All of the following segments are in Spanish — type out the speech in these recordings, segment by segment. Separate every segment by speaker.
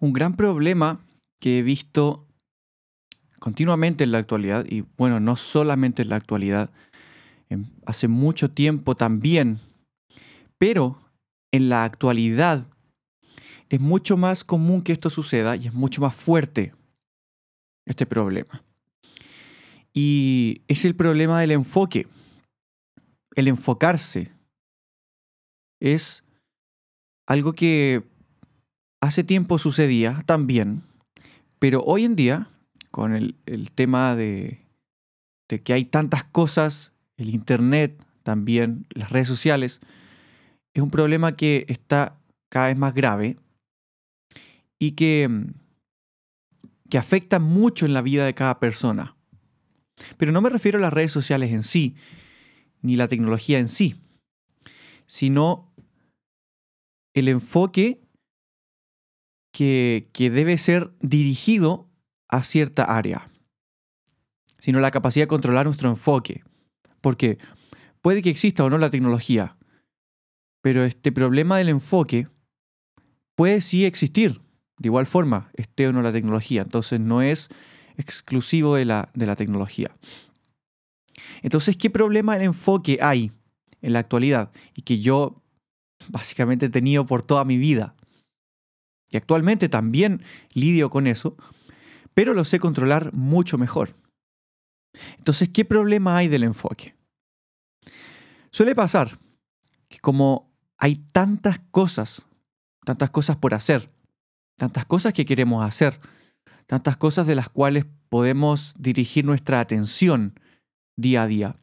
Speaker 1: Un gran problema que he visto continuamente en la actualidad, y bueno, no solamente en la actualidad, hace mucho tiempo también, pero en la actualidad es mucho más común que esto suceda y es mucho más fuerte este problema. Y es el problema del enfoque, el enfocarse. Es algo que hace tiempo sucedía también, pero hoy en día, con el, tema de, que hay tantas cosas, el Internet también, las redes sociales, es un problema que está cada vez más grave y que, que afecta mucho en la vida de cada persona. Pero no me refiero a las redes sociales en sí, ni la tecnología en sí, sino el enfoque que, debe ser dirigido a cierta área, sino la capacidad de controlar nuestro enfoque. Porque puede que exista o no la tecnología, pero este problema del enfoque puede sí existir, de igual forma, esté o no la tecnología. Entonces no es exclusivo de la, de la tecnología. Entonces, ¿qué problema del enfoque hay en la actualidad? Y que yo básicamente he tenido por toda mi vida. Actualmente también lidio con eso, pero lo sé controlar mucho mejor. Entonces, ¿qué problema hay del enfoque? Suele pasar que como hay tantas cosas, tantas cosas por hacer, tantas cosas que queremos hacer, tantas cosas de las cuales podemos dirigir nuestra atención día a día,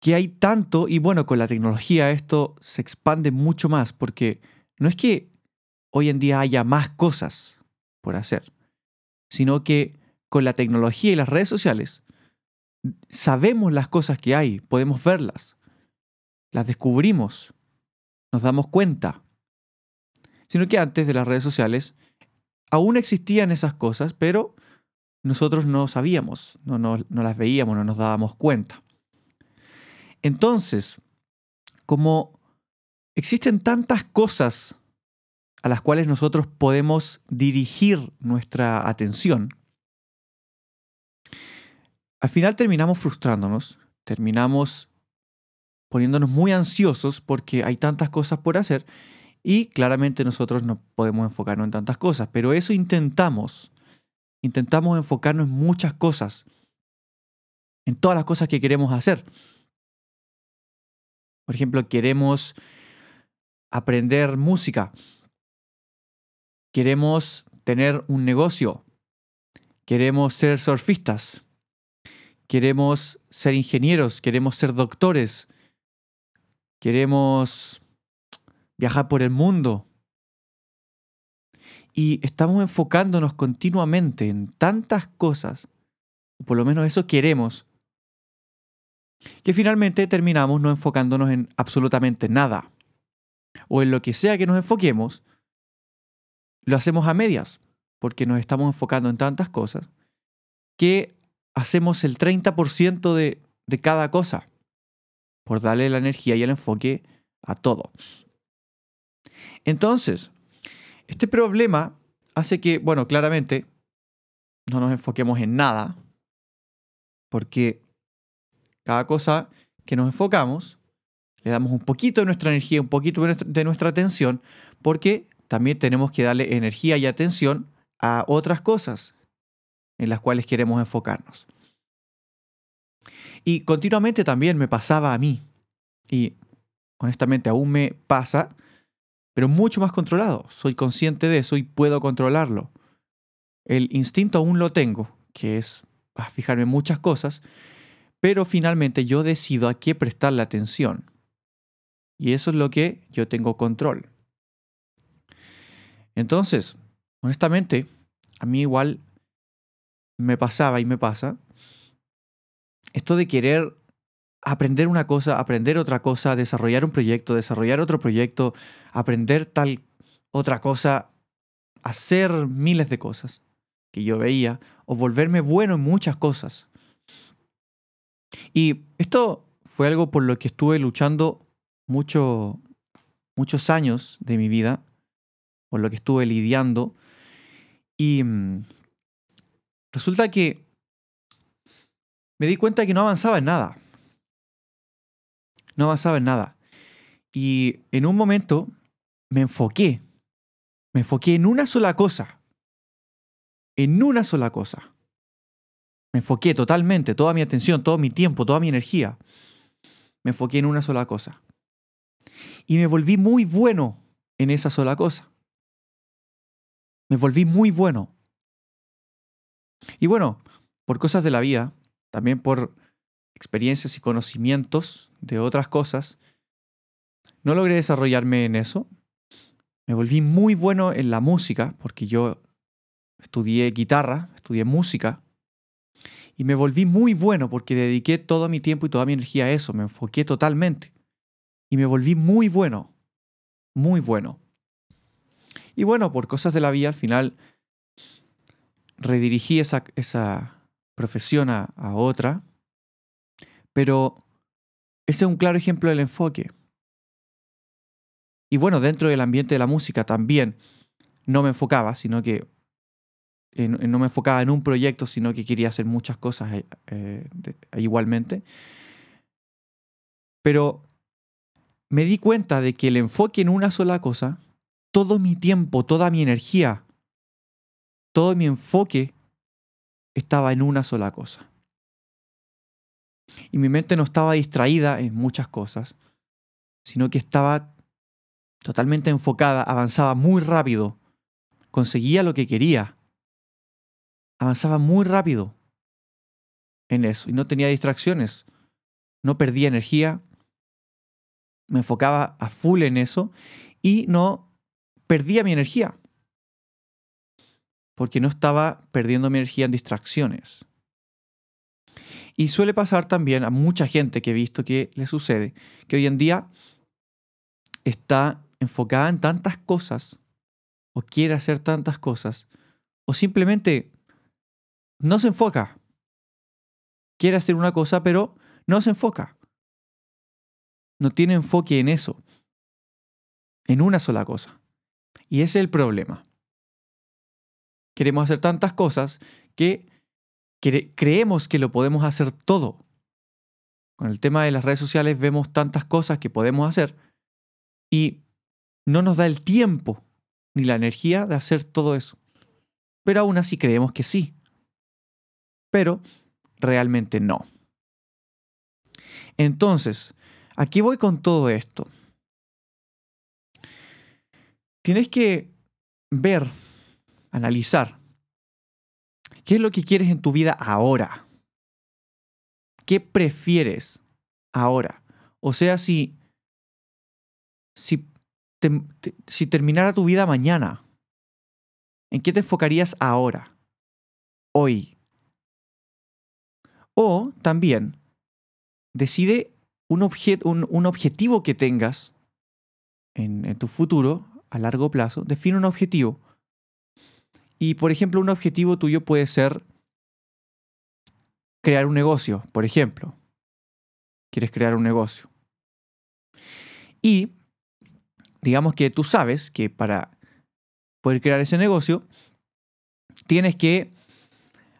Speaker 1: que hay tanto, y bueno, con la tecnología esto se expande mucho más, porque no es que hoy en día haya más cosas por hacer, sino que con la tecnología y las redes sociales sabemos las cosas que hay, podemos verlas, las descubrimos, nos damos cuenta. Sino que antes de las redes sociales aún existían esas cosas, pero nosotros no sabíamos, no, no, no las veíamos, no nos dábamos cuenta. Entonces, como existen tantas cosas a las cuales nosotros podemos dirigir nuestra atención, al final terminamos frustrándonos, terminamos poniéndonos muy ansiosos porque hay tantas cosas por hacer y claramente nosotros no podemos enfocarnos en tantas cosas, pero eso intentamos. Intentamos enfocarnos en muchas cosas, en todas las cosas que queremos hacer. Por ejemplo, queremos aprender música, Queremos tener un negocio. Queremos ser surfistas. Queremos ser ingenieros. Queremos ser doctores. Queremos viajar por el mundo. Y estamos enfocándonos continuamente en tantas cosas, por lo menos eso queremos, que finalmente terminamos no enfocándonos en absolutamente nada. O en lo que sea que nos enfoquemos, lo hacemos a medias, porque nos estamos enfocando en tantas cosas, que hacemos el 30% de, de cada cosa, por darle la energía y el enfoque a todo. Entonces, este problema hace que, bueno, claramente no nos enfoquemos en nada, porque cada cosa que nos enfocamos, le damos un poquito de nuestra energía, un poquito de nuestra atención, porque también tenemos que darle energía y atención a otras cosas en las cuales queremos enfocarnos. Y continuamente también me pasaba a mí, y honestamente aún me pasa, pero mucho más controlado. Soy consciente de eso y puedo controlarlo. El instinto aún lo tengo, que es fijarme en muchas cosas, pero finalmente yo decido a qué prestarle atención. Y eso es lo que yo tengo control. Entonces, honestamente, a mí igual me pasaba y me pasa esto de querer aprender una cosa, aprender otra cosa, desarrollar un proyecto, desarrollar otro proyecto, aprender tal otra cosa, hacer miles de cosas que yo veía, o volverme bueno en muchas cosas. Y esto fue algo por lo que estuve luchando mucho, muchos años de mi vida, por lo que estuve lidiando. Y mm, resulta que me di cuenta que no avanzaba en nada. No avanzaba en nada. Y en un momento me enfoqué. Me enfoqué en una sola cosa. En una sola cosa. Me enfoqué totalmente, toda mi atención, todo mi tiempo, toda mi energía. Me enfoqué en una sola cosa. Y me volví muy bueno en esa sola cosa. Me volví muy bueno. Y bueno, por cosas de la vida, también por experiencias y conocimientos de otras cosas, no logré desarrollarme en eso. Me volví muy bueno en la música, porque yo estudié guitarra, estudié música, y me volví muy bueno porque dediqué todo mi tiempo y toda mi energía a eso, me enfoqué totalmente. Y me volví muy bueno, muy bueno. Y bueno, por cosas de la vida, al final redirigí esa, esa profesión a, a otra, pero ese es un claro ejemplo del enfoque. Y bueno, dentro del ambiente de la música también no me enfocaba, sino que no me enfocaba en un proyecto, sino que quería hacer muchas cosas eh, eh, igualmente. Pero me di cuenta de que el enfoque en una sola cosa, todo mi tiempo, toda mi energía, todo mi enfoque estaba en una sola cosa. Y mi mente no estaba distraída en muchas cosas, sino que estaba totalmente enfocada, avanzaba muy rápido, conseguía lo que quería avanzaba muy rápido en eso y no tenía distracciones. No perdía energía, me enfocaba a full en eso y no perdía mi energía. Porque no estaba perdiendo mi energía en distracciones. Y suele pasar también a mucha gente que he visto que le sucede, que hoy en día está enfocada en tantas cosas, o quiere hacer tantas cosas, o simplemente no se enfoca. Quiere hacer una cosa, pero no se enfoca. No tiene enfoque en eso. En una sola cosa. Y ese es el problema. Queremos hacer tantas cosas que creemos que lo podemos hacer todo. Con el tema de las redes sociales vemos tantas cosas que podemos hacer y no nos da el tiempo ni la energía de hacer todo eso. Pero aún así creemos que sí pero realmente no. Entonces, aquí voy con todo esto. Tienes que ver, analizar, qué es lo que quieres en tu vida ahora. ¿Qué prefieres ahora? O sea, si, si, si terminara tu vida mañana, ¿en qué te enfocarías ahora? Hoy. O también decide un, un, objetivo que tengas en, en tu futuro a largo plazo. Define un objetivo. Y por ejemplo, un objetivo tuyo puede ser crear un negocio, por ejemplo. Quieres crear un negocio. Y digamos que tú sabes que para poder crear ese negocio, tienes que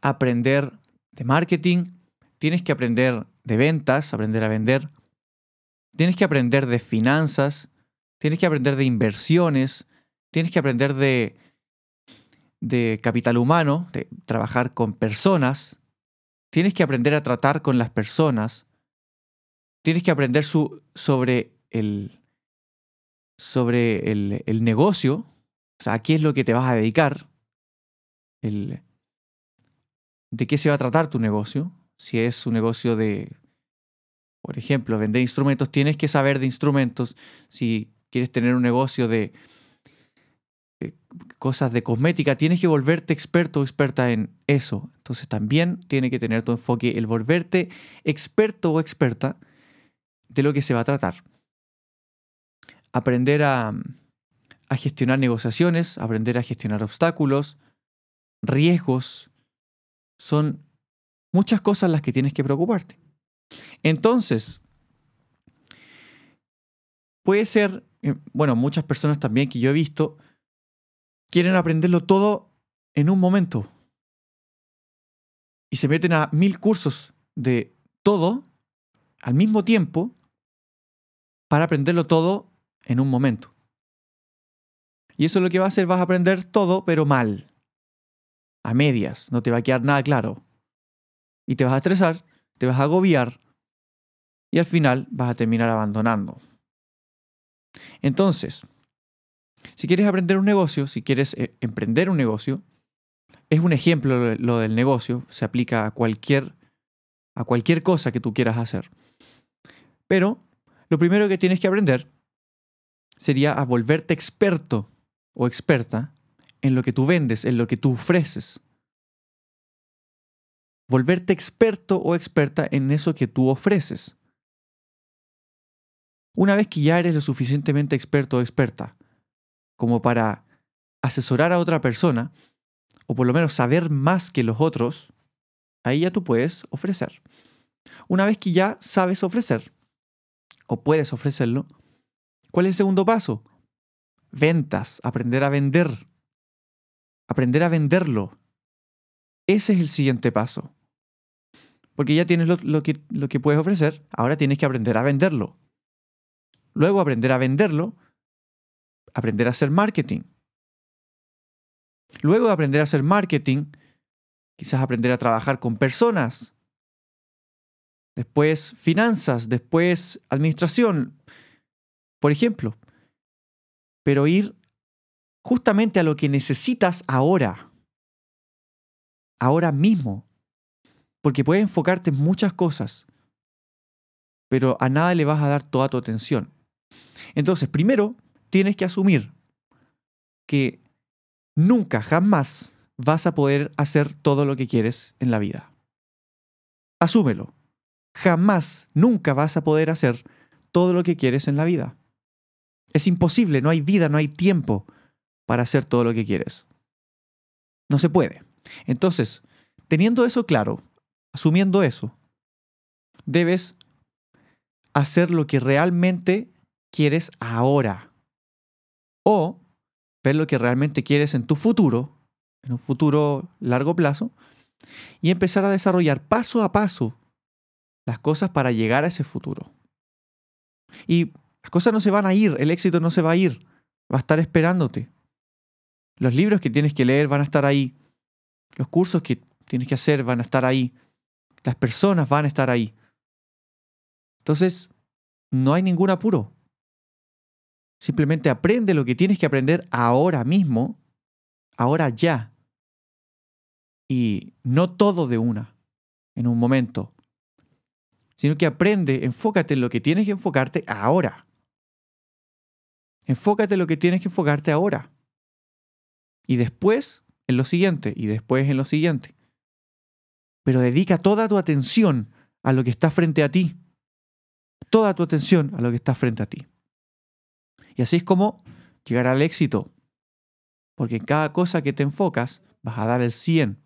Speaker 1: aprender de marketing, tienes que aprender de ventas, aprender a vender, tienes que aprender de finanzas, tienes que aprender de inversiones, tienes que aprender de, de capital humano, de trabajar con personas, tienes que aprender a tratar con las personas, tienes que aprender sobre, el, sobre el, el, negocio, o sea, a qué es lo que te vas a dedicar, el, de qué se va a tratar tu negocio, si es un negocio de, Por ejemplo, vender instrumentos, tienes que saber de instrumentos. Si quieres tener un negocio de cosas de cosmética, tienes que volverte experto o experta en eso. Entonces también tiene que tener tu enfoque el volverte experto o experta de lo que se va a tratar. Aprender a, gestionar negociaciones, aprender a gestionar obstáculos, riesgos, son muchas cosas las que tienes que preocuparte. Entonces, puede ser, bueno, muchas personas también que yo he visto quieren aprenderlo todo en un momento. Y se meten a mil cursos de todo al mismo tiempo para aprenderlo todo en un momento. Y eso es lo que va a hacer, vas a aprender todo, pero mal. A medias, no te va a quedar nada claro. Y te vas a estresar, te vas a agobiar y al final vas a terminar abandonando. Entonces, si quieres aprender un negocio, si quieres eh, emprender un negocio, es un ejemplo lo del negocio, se aplica a cualquier, a cualquier cosa que tú quieras hacer. Pero lo primero que tienes que aprender sería a volverte experto o experta en lo que tú vendes, en lo que tú ofreces. Volverte experto o experta en eso que tú ofreces. Una vez que ya eres lo suficientemente experto o experta como para asesorar a otra persona, o por lo menos saber más que los otros, ahí ya tú puedes ofrecer. Una vez que ya sabes ofrecer, o puedes ofrecerlo, ¿cuál es el segundo paso? Ventas, aprender a vender. Aprender a venderlo. Ese es el siguiente paso. Porque ya tienes lo, que, lo que puedes ofrecer, ahora tienes que aprender a venderlo. Luego aprender a venderlo, aprender a hacer marketing. Luego de aprender a hacer marketing, quizás aprender a trabajar con personas. Después finanzas, después administración, por ejemplo. Pero ir justamente a lo que necesitas ahora. Ahora mismo. Porque puedes enfocarte en muchas cosas. Pero a nada le vas a dar toda tu atención. Entonces, primero, tienes que asumir que nunca, jamás vas a poder hacer todo lo que quieres en la vida. Asúmelo. Jamás, nunca vas a poder hacer todo lo que quieres en la vida. Es imposible, no hay vida, no hay tiempo para hacer todo lo que quieres. No se puede. Entonces, teniendo eso claro, asumiendo eso, debes hacer lo que realmente quieres ahora. O ver lo que realmente quieres en tu futuro, en un futuro largo plazo, y empezar a desarrollar paso a paso las cosas para llegar a ese futuro. Y las cosas no se van a ir, el éxito no se va a ir, va a estar esperándote. Los libros que tienes que leer van a estar ahí. Los cursos que tienes que hacer van a estar ahí. Las personas van a estar ahí. Entonces, no hay ningún apuro. Simplemente aprende lo que tienes que aprender ahora mismo, ahora ya. Y no todo de una, en un momento, sino que aprende, enfócate en lo que tienes que enfocarte ahora. Enfócate en lo que tienes que enfocarte ahora. Y después en lo siguiente, y después en lo siguiente. Pero dedica toda tu atención a lo que está frente a ti. Toda tu atención a lo que está frente a ti. Y así es como llegar al éxito. Porque en cada cosa que te enfocas vas a dar el 100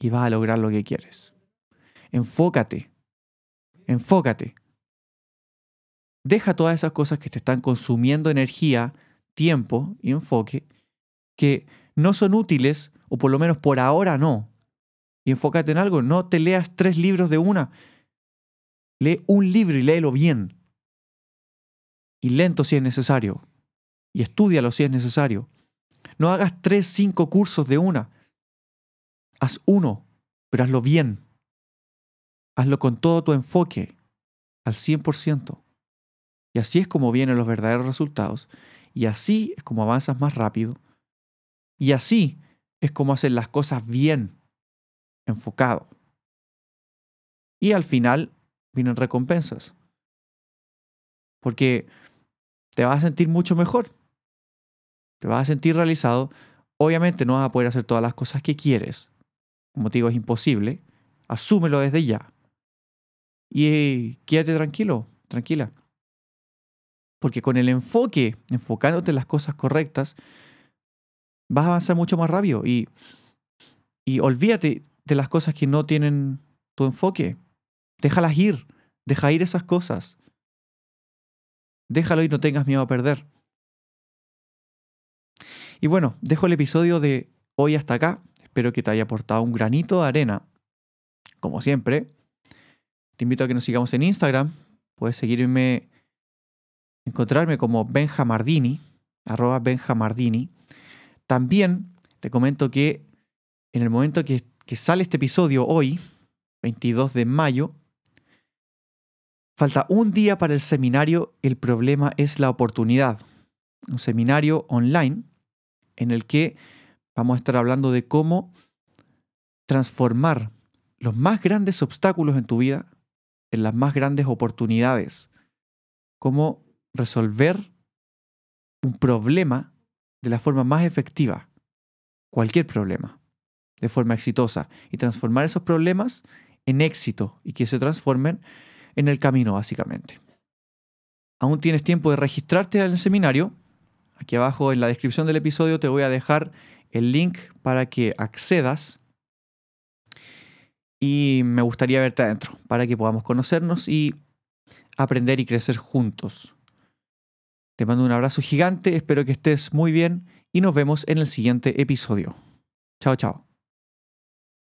Speaker 1: y vas a lograr lo que quieres. Enfócate. Enfócate. Deja todas esas cosas que te están consumiendo energía, tiempo y enfoque que no son útiles, o por lo menos por ahora no. Y enfócate en algo. No te leas tres libros de una. Lee un libro y léelo bien y lento si es necesario. Y estudialo si es necesario. No hagas tres, cinco cursos de una. Haz uno, pero hazlo bien. Hazlo con todo tu enfoque, al 100%. Y así es como vienen los verdaderos resultados. Y así es como avanzas más rápido. Y así es como hacer las cosas bien, enfocado. Y al final vienen recompensas. Porque te vas a sentir mucho mejor. Te vas a sentir realizado. Obviamente no vas a poder hacer todas las cosas que quieres. Como te digo, es imposible. Asúmelo desde ya. Y quédate tranquilo, tranquila. Porque con el enfoque, enfocándote en las cosas correctas, vas a avanzar mucho más rápido. Y, y olvídate de las cosas que no tienen tu enfoque. Déjalas ir. Deja ir esas cosas. Déjalo y no tengas miedo a perder. Y bueno, dejo el episodio de hoy hasta acá. Espero que te haya aportado un granito de arena. Como siempre, te invito a que nos sigamos en Instagram. Puedes seguirme, encontrarme como Benjamardini, arroba Benjamardini. También te comento que en el momento que, que sale este episodio hoy, 22 de mayo, Falta un día para el seminario El problema es la oportunidad. Un seminario online en el que vamos a estar hablando de cómo transformar los más grandes obstáculos en tu vida en las más grandes oportunidades. Cómo resolver un problema de la forma más efectiva. Cualquier problema. De forma exitosa. Y transformar esos problemas en éxito y que se transformen en el camino, básicamente. Aún tienes tiempo de registrarte al seminario. Aquí abajo en la descripción del episodio te voy a dejar el link para que accedas. Y me gustaría verte adentro para que podamos conocernos y aprender y crecer juntos. Te mando un abrazo gigante, espero que estés muy bien y nos vemos en el siguiente episodio. Chao, chao.